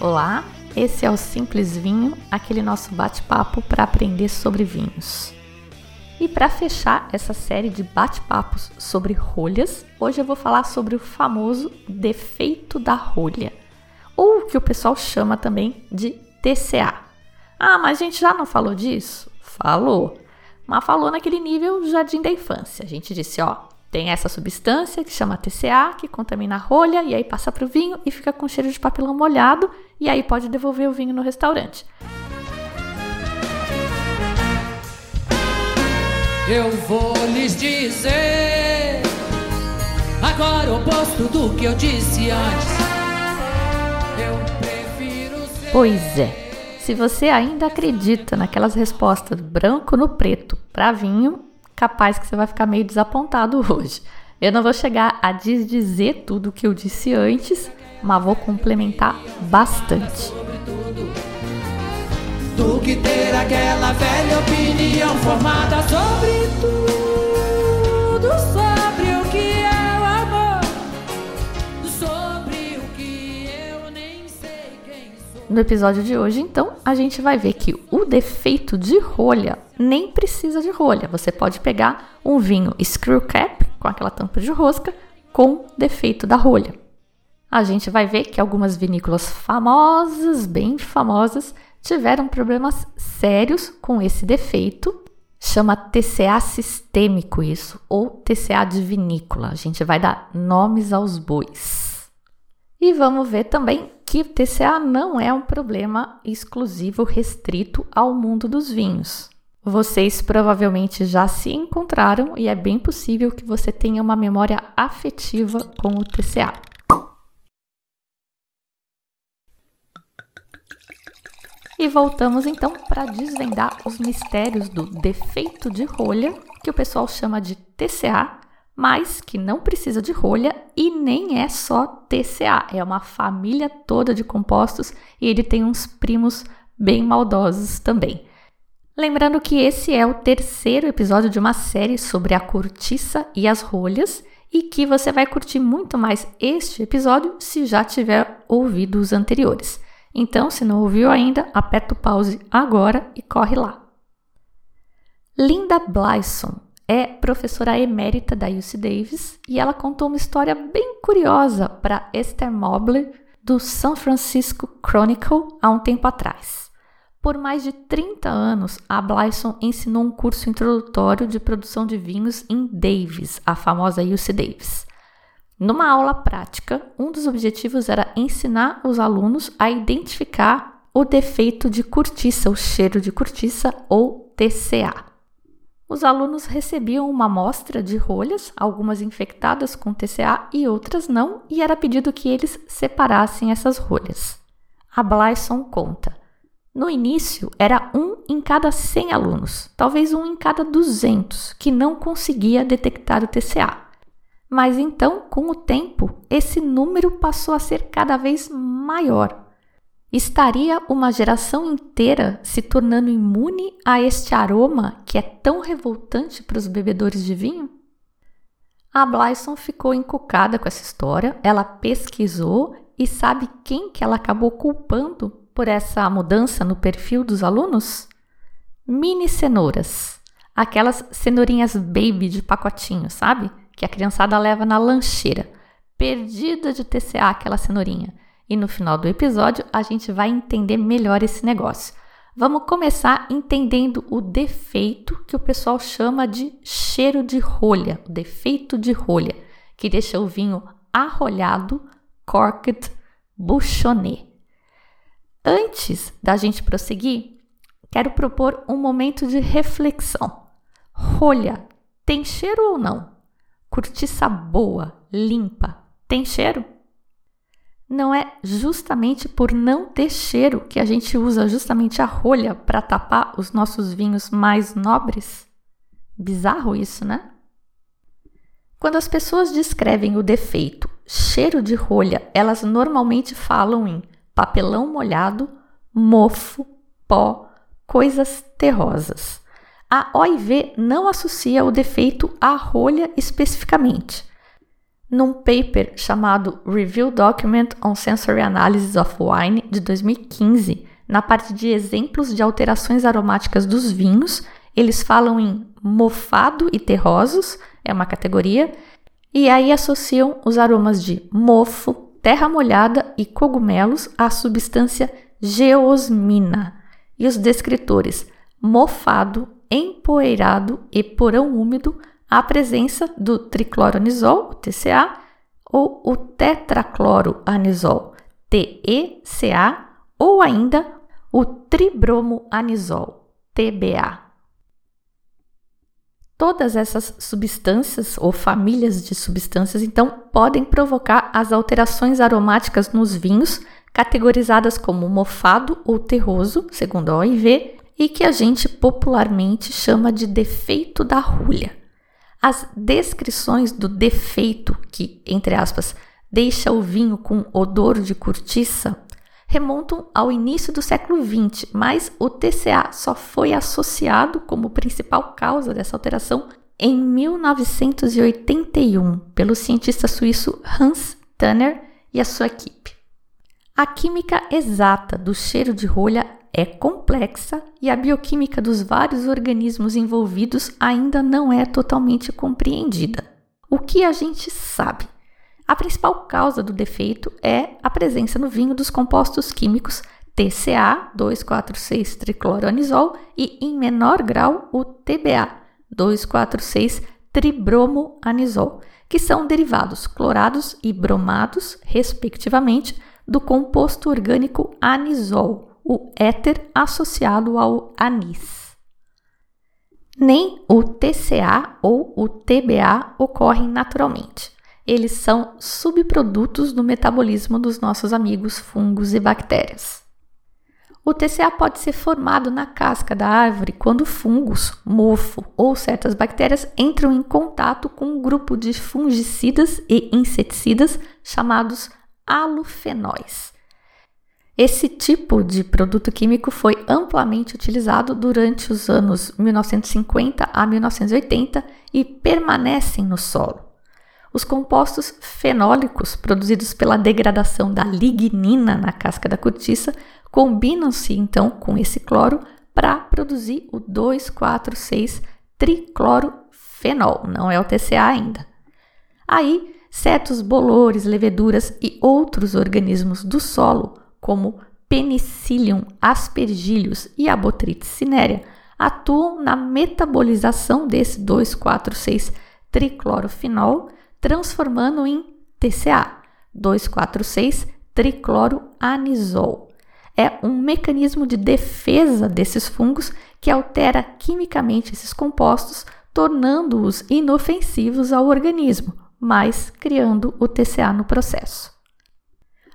Olá, esse é o Simples Vinho, aquele nosso bate-papo para aprender sobre vinhos. E para fechar essa série de bate-papos sobre rolhas, hoje eu vou falar sobre o famoso defeito da rolha, ou o que o pessoal chama também de TCA. Ah, mas a gente já não falou disso? Falou. Mas falou naquele nível jardim da infância. A gente disse, ó, tem essa substância que chama TCA, que contamina a rolha e aí passa para o vinho e fica com cheiro de papelão molhado e aí pode devolver o vinho no restaurante. Eu vou lhes dizer agora o oposto do que eu disse antes. Eu prefiro ser... Pois é. Se você ainda acredita naquelas respostas branco no preto para vinho, capaz que você vai ficar meio desapontado hoje. Eu não vou chegar a desdizer tudo o que eu disse antes, mas vou complementar bastante. Do que ter aquela velha opinião formada sobre tudo, No episódio de hoje, então, a gente vai ver que o defeito de rolha nem precisa de rolha. Você pode pegar um vinho screw cap, com aquela tampa de rosca, com defeito da rolha. A gente vai ver que algumas vinícolas famosas, bem famosas, tiveram problemas sérios com esse defeito. Chama TCA sistêmico isso, ou TCA de vinícola. A gente vai dar nomes aos bois. E vamos ver também que TCA não é um problema exclusivo restrito ao mundo dos vinhos. Vocês provavelmente já se encontraram e é bem possível que você tenha uma memória afetiva com o TCA. E voltamos então para desvendar os mistérios do defeito de rolha, que o pessoal chama de TCA, mas que não precisa de rolha e nem é só TCA, é uma família toda de compostos e ele tem uns primos bem maldosos também. Lembrando que esse é o terceiro episódio de uma série sobre a cortiça e as rolhas e que você vai curtir muito mais este episódio se já tiver ouvido os anteriores. Então, se não ouviu ainda, aperta o pause agora e corre lá. Linda Blyson é professora emérita da UC Davis e ela contou uma história bem curiosa para Esther Mobler do San Francisco Chronicle há um tempo atrás. Por mais de 30 anos, a Blyson ensinou um curso introdutório de produção de vinhos em Davis, a famosa UC Davis. Numa aula prática, um dos objetivos era ensinar os alunos a identificar o defeito de cortiça, o cheiro de cortiça ou TCA. Os alunos recebiam uma amostra de rolhas, algumas infectadas com TCA e outras não, e era pedido que eles separassem essas rolhas. A Blyson conta: no início, era um em cada 100 alunos, talvez um em cada 200, que não conseguia detectar o TCA. Mas então, com o tempo, esse número passou a ser cada vez maior. Estaria uma geração inteira se tornando imune a este aroma que é tão revoltante para os bebedores de vinho? A Blyson ficou encucada com essa história, ela pesquisou e sabe quem que ela acabou culpando por essa mudança no perfil dos alunos? Mini cenouras. Aquelas cenourinhas baby de pacotinho, sabe? Que a criançada leva na lancheira. Perdida de TCA aquela cenourinha. E no final do episódio a gente vai entender melhor esse negócio. Vamos começar entendendo o defeito que o pessoal chama de cheiro de rolha, o defeito de rolha, que deixa o vinho arrolhado, corked, bouchonné. Antes da gente prosseguir, quero propor um momento de reflexão. Rolha tem cheiro ou não? Cortiça boa, limpa, tem cheiro? Não é justamente por não ter cheiro que a gente usa justamente a rolha para tapar os nossos vinhos mais nobres? Bizarro isso, né? Quando as pessoas descrevem o defeito cheiro de rolha, elas normalmente falam em papelão molhado, mofo, pó, coisas terrosas. A OIV não associa o defeito à rolha especificamente. Num paper chamado Review Document on Sensory Analysis of Wine de 2015, na parte de exemplos de alterações aromáticas dos vinhos, eles falam em mofado e terrosos, é uma categoria, e aí associam os aromas de mofo, terra molhada e cogumelos à substância geosmina. E os descritores mofado, empoeirado e porão úmido à presença do tricloroanisol, TCA, ou o tetracloroanisol, TECA, ou ainda o tribromoanisol, TBA. Todas essas substâncias ou famílias de substâncias, então, podem provocar as alterações aromáticas nos vinhos, categorizadas como mofado ou terroso, segundo a OIV, e que a gente popularmente chama de defeito da rolha. As descrições do defeito, que, entre aspas, deixa o vinho com odor de cortiça, remontam ao início do século XX, mas o TCA só foi associado como principal causa dessa alteração em 1981 pelo cientista suíço Hans Tanner e a sua equipe. A química exata do cheiro de rolha é complexa e a bioquímica dos vários organismos envolvidos ainda não é totalmente compreendida. O que a gente sabe? A principal causa do defeito é a presença no vinho dos compostos químicos TCA, 2,4,6-tricloroanisol, e, em menor grau, o TBA, 2,4,6-tribromoanisol, que são derivados clorados e bromados, respectivamente, do composto orgânico anisol, o éter associado ao anis. Nem o TCA ou o TBA ocorrem naturalmente eles são subprodutos do metabolismo dos nossos amigos fungos e bactérias. O TCA pode ser formado na casca da árvore quando fungos, mofo ou certas bactérias entram em contato com um grupo de fungicidas e inseticidas chamados alufenóis. Esse tipo de produto químico foi amplamente utilizado durante os anos 1950 a 1980 e permanecem no solo. Os compostos fenólicos produzidos pela degradação da lignina na casca da cortiça combinam-se então com esse cloro para produzir o 2,4,6 triclorofenol, não é o TCA ainda. Aí, certos bolores, leveduras e outros organismos do solo, como Penicillium aspergillus e a Botrytis cinerea, atuam na metabolização desse 2,4,6 triclorofenol transformando em TCA, 2,4,6-tricloroanisol. É um mecanismo de defesa desses fungos que altera quimicamente esses compostos, tornando-os inofensivos ao organismo, mas criando o TCA no processo.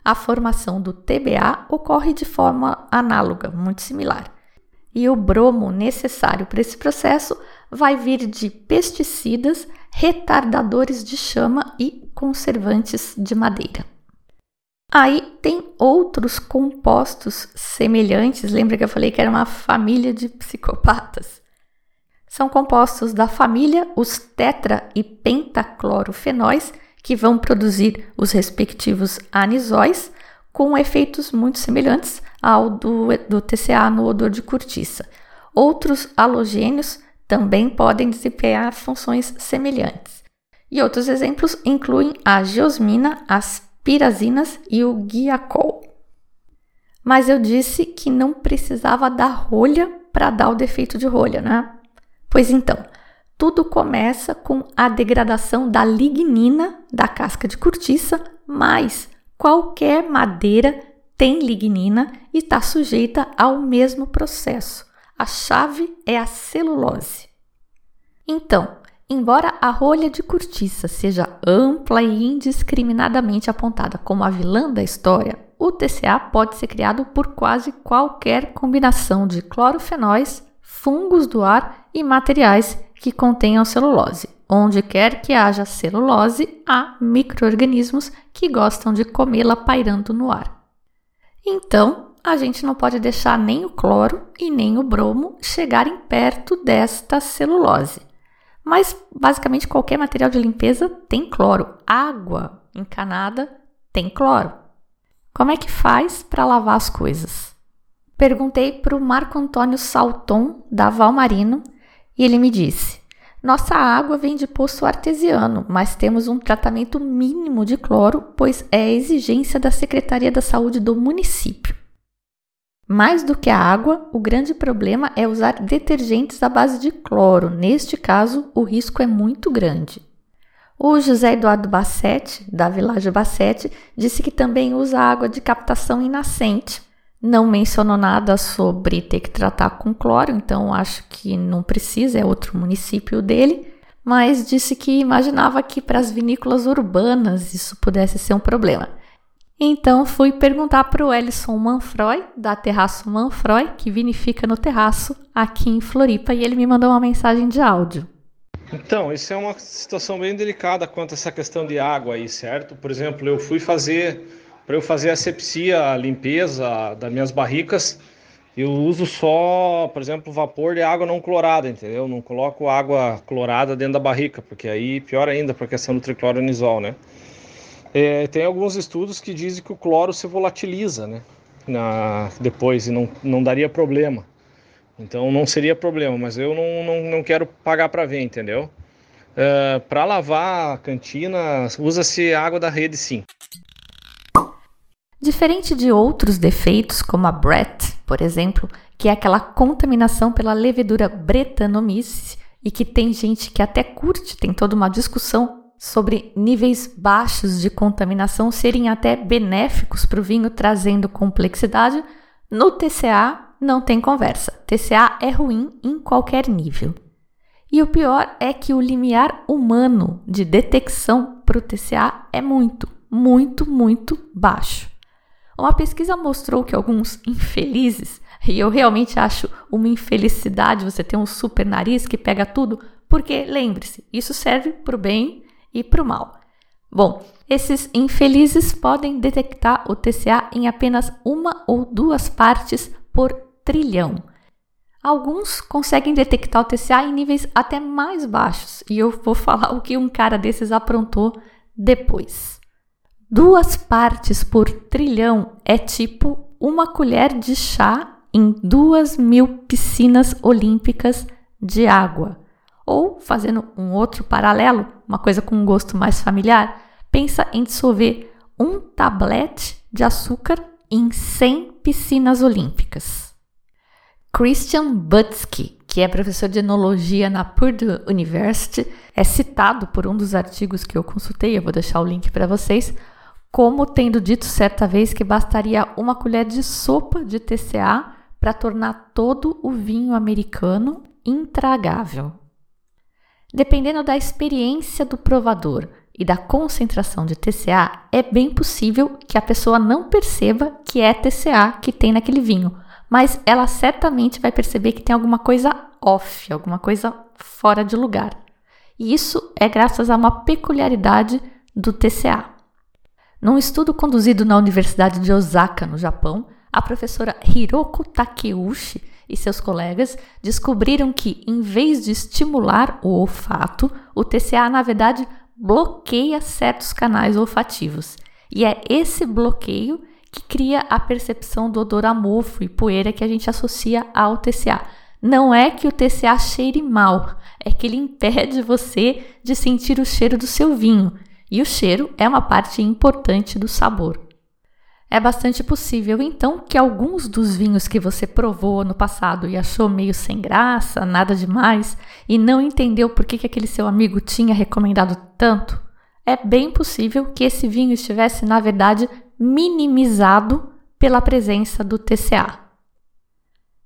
A formação do TBA ocorre de forma análoga, muito similar. E o bromo necessário para esse processo vai vir de pesticidas, retardadores de chama e conservantes de madeira. Aí tem outros compostos semelhantes, lembra que eu falei que era uma família de psicopatas? São compostos da família os tetra e pentaclorofenóis, que vão produzir os respectivos anisóis, com efeitos muito semelhantes ao do, do TCA no odor de cortiça. Outros halogênios também podem desempenhar funções semelhantes. E outros exemplos incluem a geosmina, as pirazinas e o guiacol. Mas eu disse que não precisava da rolha para dar o defeito de rolha, né? Pois então, tudo começa com a degradação da lignina da casca de cortiça, mas qualquer madeira tem lignina e está sujeita ao mesmo processo. A chave é a celulose. Então, Embora a rolha de cortiça seja ampla e indiscriminadamente apontada como a vilã da história, o TCA pode ser criado por quase qualquer combinação de clorofenóis, fungos do ar e materiais que contenham celulose. Onde quer que haja celulose, há microorganismos que gostam de comê-la pairando no ar. Então, a gente não pode deixar nem o cloro e nem o bromo chegarem perto desta celulose. Mas basicamente qualquer material de limpeza tem cloro. Água encanada tem cloro. Como é que faz para lavar as coisas? Perguntei para o Marco Antônio Salton, da Valmarino, e ele me disse: Nossa água vem de poço artesiano, mas temos um tratamento mínimo de cloro, pois é exigência da Secretaria da Saúde do município. Mais do que a água, o grande problema é usar detergentes à base de cloro. Neste caso, o risco é muito grande. O José Eduardo Bassetti, da Vilagem Bassetti, disse que também usa água de captação inacente. Não mencionou nada sobre ter que tratar com cloro, então acho que não precisa, é outro município dele. Mas disse que imaginava que para as vinícolas urbanas isso pudesse ser um problema. Então fui perguntar para o Ellison Manfroy, da Terraço Manfroy, que vinifica no terraço aqui em Floripa, e ele me mandou uma mensagem de áudio. Então, isso é uma situação bem delicada quanto a essa questão de água aí, certo? Por exemplo, eu fui fazer, para eu fazer a sepsia, a limpeza das minhas barricas, eu uso só, por exemplo, vapor de água não clorada, entendeu? Não coloco água clorada dentro da barrica, porque aí pior ainda para a questão do tricloronizol, né? É, tem alguns estudos que dizem que o cloro se volatiliza, né? Na, depois e não, não daria problema. Então não seria problema, mas eu não, não, não quero pagar para ver, entendeu? É, para lavar a cantina, usa-se água da rede sim. Diferente de outros defeitos, como a Brett, por exemplo, que é aquela contaminação pela levedura Brettanomyces e que tem gente que até curte, tem toda uma discussão sobre níveis baixos de contaminação serem até benéficos para o vinho, trazendo complexidade, no TCA não tem conversa. TCA é ruim em qualquer nível. E o pior é que o limiar humano de detecção para o TCA é muito, muito, muito baixo. Uma pesquisa mostrou que alguns infelizes, e eu realmente acho uma infelicidade você ter um super nariz que pega tudo, porque lembre-se, isso serve para o bem e para o mal. Bom, esses infelizes podem detectar o TCA em apenas uma ou duas partes por trilhão. Alguns conseguem detectar o TCA em níveis até mais baixos, e eu vou falar o que um cara desses aprontou depois. Duas partes por trilhão é tipo uma colher de chá em duas mil piscinas olímpicas de água. Ou, fazendo um outro paralelo, uma coisa com um gosto mais familiar, pensa em dissolver um tablete de açúcar em 100 piscinas olímpicas. Christian Butsky, que é professor de enologia na Purdue University, é citado por um dos artigos que eu consultei, eu vou deixar o link para vocês, como tendo dito certa vez que bastaria uma colher de sopa de TCA para tornar todo o vinho americano intragável. Dependendo da experiência do provador e da concentração de TCA, é bem possível que a pessoa não perceba que é TCA que tem naquele vinho, mas ela certamente vai perceber que tem alguma coisa off, alguma coisa fora de lugar. E isso é graças a uma peculiaridade do TCA. Num estudo conduzido na Universidade de Osaka, no Japão, a professora Hiroko Takeuchi e seus colegas descobriram que, em vez de estimular o olfato, o TCA, na verdade, bloqueia certos canais olfativos. E é esse bloqueio que cria a percepção do odor amorfo e poeira que a gente associa ao TCA. Não é que o TCA cheire mal, é que ele impede você de sentir o cheiro do seu vinho. E o cheiro é uma parte importante do sabor. É bastante possível, então, que alguns dos vinhos que você provou no passado e achou meio sem graça, nada demais, e não entendeu por que, que aquele seu amigo tinha recomendado tanto, é bem possível que esse vinho estivesse, na verdade, minimizado pela presença do TCA.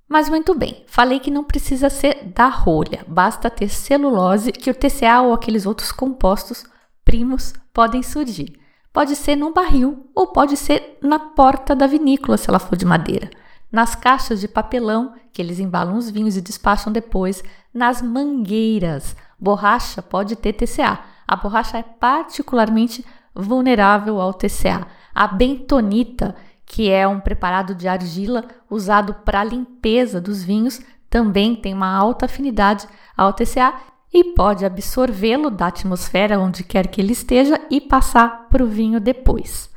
Mas muito bem, falei que não precisa ser da rolha, basta ter celulose que o TCA ou aqueles outros compostos primos podem surgir. Pode ser num barril ou pode ser na porta da vinícola se ela for de madeira, nas caixas de papelão que eles embalam os vinhos e despacham depois, nas mangueiras. Borracha pode ter TCA. A borracha é particularmente vulnerável ao TCA. A bentonita que é um preparado de argila usado para limpeza dos vinhos, também tem uma alta afinidade ao TCA e pode absorvê-lo da atmosfera onde quer que ele esteja e passar para o vinho depois.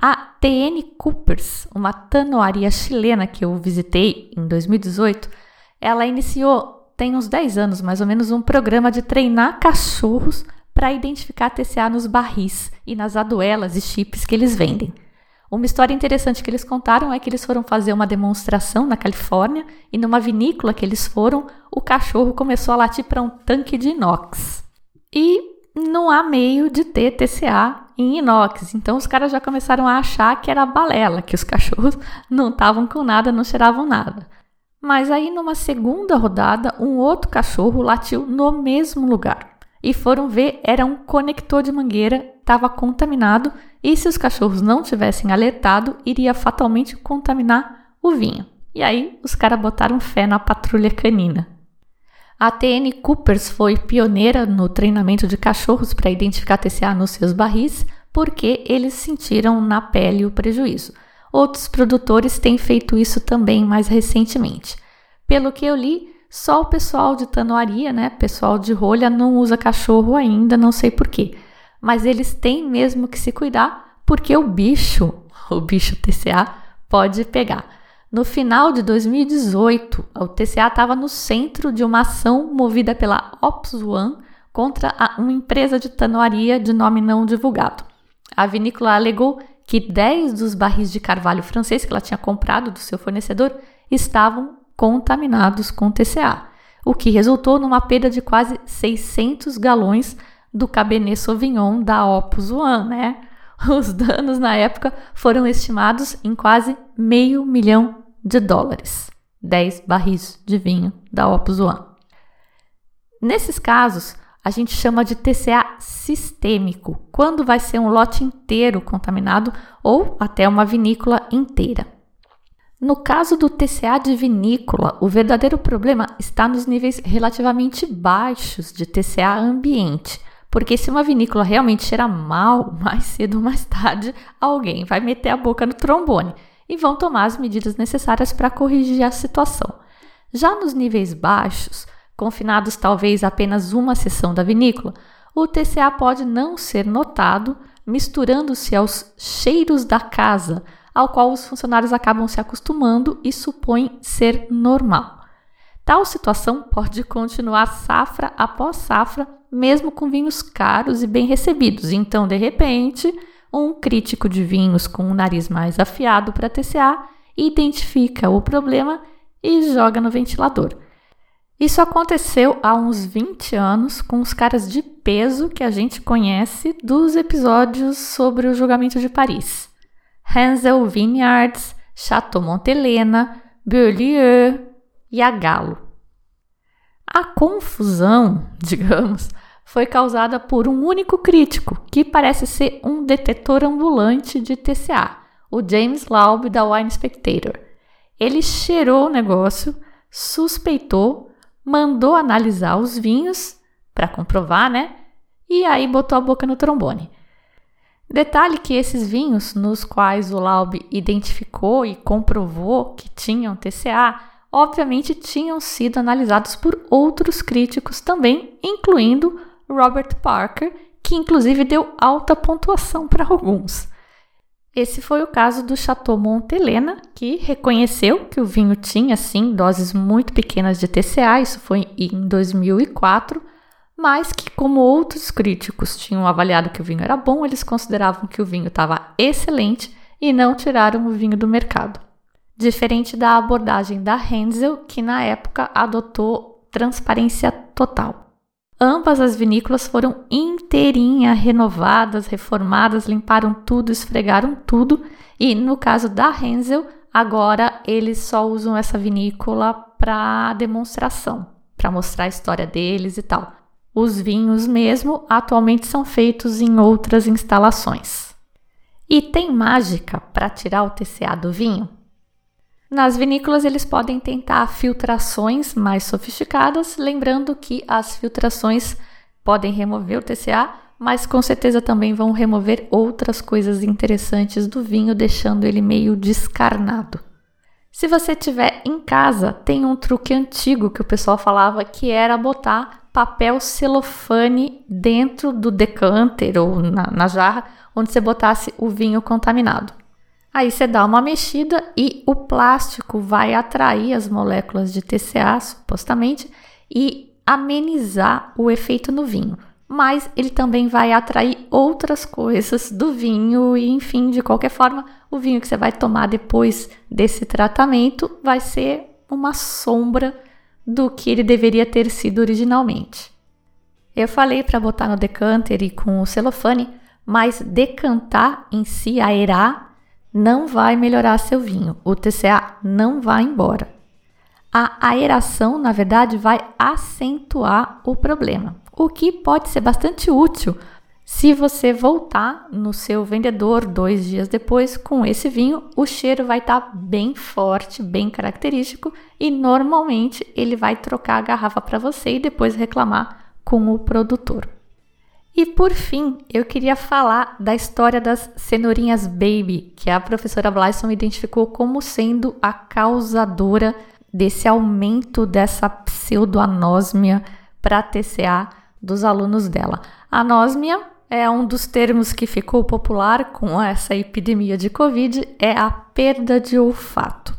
A TN Coopers, uma tanoaria chilena que eu visitei em 2018, ela iniciou, tem uns 10 anos mais ou menos, um programa de treinar cachorros para identificar TCA nos barris e nas aduelas e chips que eles vendem. Uma história interessante que eles contaram é que eles foram fazer uma demonstração na Califórnia e numa vinícola que eles foram, o cachorro começou a latir para um tanque de inox. E não há meio de ter TCA em inox, então os caras já começaram a achar que era balela, que os cachorros não estavam com nada, não cheiravam nada. Mas aí numa segunda rodada, um outro cachorro latiu no mesmo lugar e foram ver era um conector de mangueira, estava contaminado e se os cachorros não tivessem alertado, iria fatalmente contaminar o vinho. E aí os caras botaram fé na patrulha canina. A TN Coopers foi pioneira no treinamento de cachorros para identificar TCA nos seus barris, porque eles sentiram na pele o prejuízo. Outros produtores têm feito isso também mais recentemente. Pelo que eu li, só o pessoal de tanoaria, né, pessoal de rolha, não usa cachorro ainda, não sei porquê. Mas eles têm mesmo que se cuidar, porque o bicho, o bicho TCA, pode pegar. No final de 2018, o TCA estava no centro de uma ação movida pela Ops One contra uma empresa de tanoaria de nome não divulgado. A vinícola alegou que 10 dos barris de carvalho francês que ela tinha comprado do seu fornecedor estavam contaminados com TCA, o que resultou numa perda de quase 600 galões do Cabernet Sauvignon da Opus One, né? Os danos na época foram estimados em quase meio milhão de dólares. 10 barris de vinho da Opus One. Nesses casos, a gente chama de TCA sistêmico, quando vai ser um lote inteiro contaminado ou até uma vinícola inteira. No caso do TCA de vinícola, o verdadeiro problema está nos níveis relativamente baixos de TCA ambiente. Porque se uma vinícola realmente cheira mal, mais cedo ou mais tarde, alguém vai meter a boca no trombone e vão tomar as medidas necessárias para corrigir a situação. Já nos níveis baixos, confinados talvez apenas uma seção da vinícola, o TCA pode não ser notado, misturando-se aos cheiros da casa, ao qual os funcionários acabam se acostumando e supõem ser normal. Tal situação pode continuar safra após safra, mesmo com vinhos caros e bem recebidos. Então, de repente, um crítico de vinhos com o nariz mais afiado para TCA identifica o problema e joga no ventilador. Isso aconteceu há uns 20 anos com os caras de peso que a gente conhece dos episódios sobre o julgamento de Paris. Hansel Vineyards, Chateau Montelena, Beaulieu e a Galo. A confusão, digamos, foi causada por um único crítico, que parece ser um detetor ambulante de TCA, o James Laub da Wine Spectator. Ele cheirou o negócio, suspeitou, mandou analisar os vinhos para comprovar, né? E aí botou a boca no trombone. Detalhe que esses vinhos, nos quais o Laub identificou e comprovou que tinham TCA, obviamente tinham sido analisados por outros críticos também, incluindo Robert Parker, que inclusive deu alta pontuação para alguns. Esse foi o caso do Chateau Montelena, que reconheceu que o vinho tinha sim doses muito pequenas de TCA, isso foi em 2004 mas que, como outros críticos tinham avaliado que o vinho era bom, eles consideravam que o vinho estava excelente e não tiraram o vinho do mercado. Diferente da abordagem da Hensel, que na época adotou transparência total. Ambas as vinícolas foram inteirinha renovadas, reformadas, limparam tudo, esfregaram tudo e, no caso da Hensel, Agora eles só usam essa vinícola para demonstração, para mostrar a história deles e tal. Os vinhos mesmo atualmente são feitos em outras instalações. E tem mágica para tirar o TCA do vinho? Nas vinícolas eles podem tentar filtrações mais sofisticadas, lembrando que as filtrações podem remover o TCA, mas com certeza também vão remover outras coisas interessantes do vinho, deixando ele meio descarnado. Se você tiver em casa, tem um truque antigo que o pessoal falava que era botar papel celofane dentro do decanter ou na, na jarra onde você botasse o vinho contaminado. Aí você dá uma mexida e o plástico vai atrair as moléculas de TCA, supostamente, e amenizar o efeito no vinho. Mas ele também vai atrair outras coisas do vinho, e enfim, de qualquer forma, o vinho que você vai tomar depois desse tratamento vai ser uma sombra do que ele deveria ter sido originalmente. Eu falei para botar no decanter e com o celofane, mas decantar em si, aerar, não vai melhorar seu vinho. O TCA não vai embora. A aeração, na verdade, vai acentuar o problema, o que pode ser bastante útil se você voltar no seu vendedor dois dias depois com esse vinho. O cheiro vai estar tá bem forte, bem característico e normalmente ele vai trocar a garrafa para você e depois reclamar com o produtor. E por fim, eu queria falar da história das cenourinhas baby, que a professora Blyson identificou como sendo a causadora desse aumento dessa pseudoanósmia para TCA dos alunos dela. Anósmia é um dos termos que ficou popular com essa epidemia de Covid, é a perda de olfato.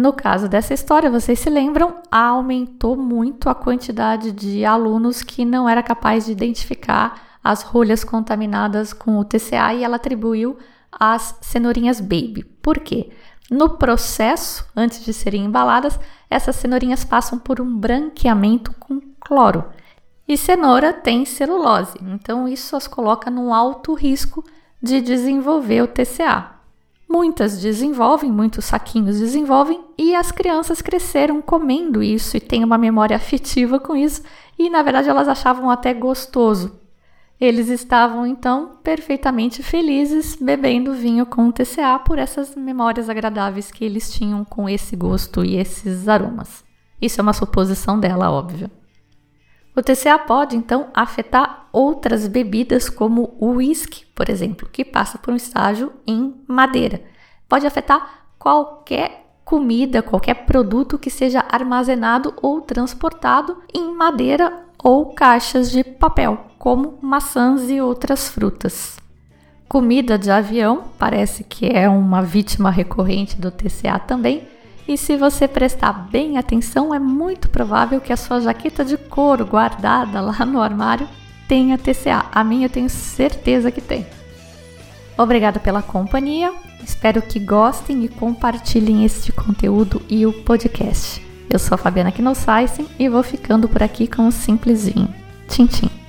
No caso dessa história, vocês se lembram, aumentou muito a quantidade de alunos que não era capaz de identificar as rolhas contaminadas com o TCA e ela atribuiu as cenourinhas baby. Por quê? No processo, antes de serem embaladas, essas cenourinhas passam por um branqueamento com cloro. E cenoura tem celulose, então isso as coloca num alto risco de desenvolver o TCA. Muitas desenvolvem, muitos saquinhos desenvolvem, e as crianças cresceram comendo isso e têm uma memória afetiva com isso, e na verdade elas achavam até gostoso. Eles estavam então perfeitamente felizes bebendo vinho com TCA por essas memórias agradáveis que eles tinham com esse gosto e esses aromas. Isso é uma suposição dela, óbvio. O TCA pode então afetar outras bebidas, como o whisky, por exemplo, que passa por um estágio em madeira. Pode afetar qualquer comida, qualquer produto que seja armazenado ou transportado em madeira ou caixas de papel, como maçãs e outras frutas. Comida de avião parece que é uma vítima recorrente do TCA também e se você prestar bem atenção, é muito provável que a sua jaqueta de couro guardada lá no armário tenha TCA. A minha eu tenho certeza que tem. Obrigada pela companhia. Espero que gostem e compartilhem este conteúdo e o podcast. Eu sou a Fabiana Knossaisen e vou ficando por aqui com um simplesinho. Tchim, tchim.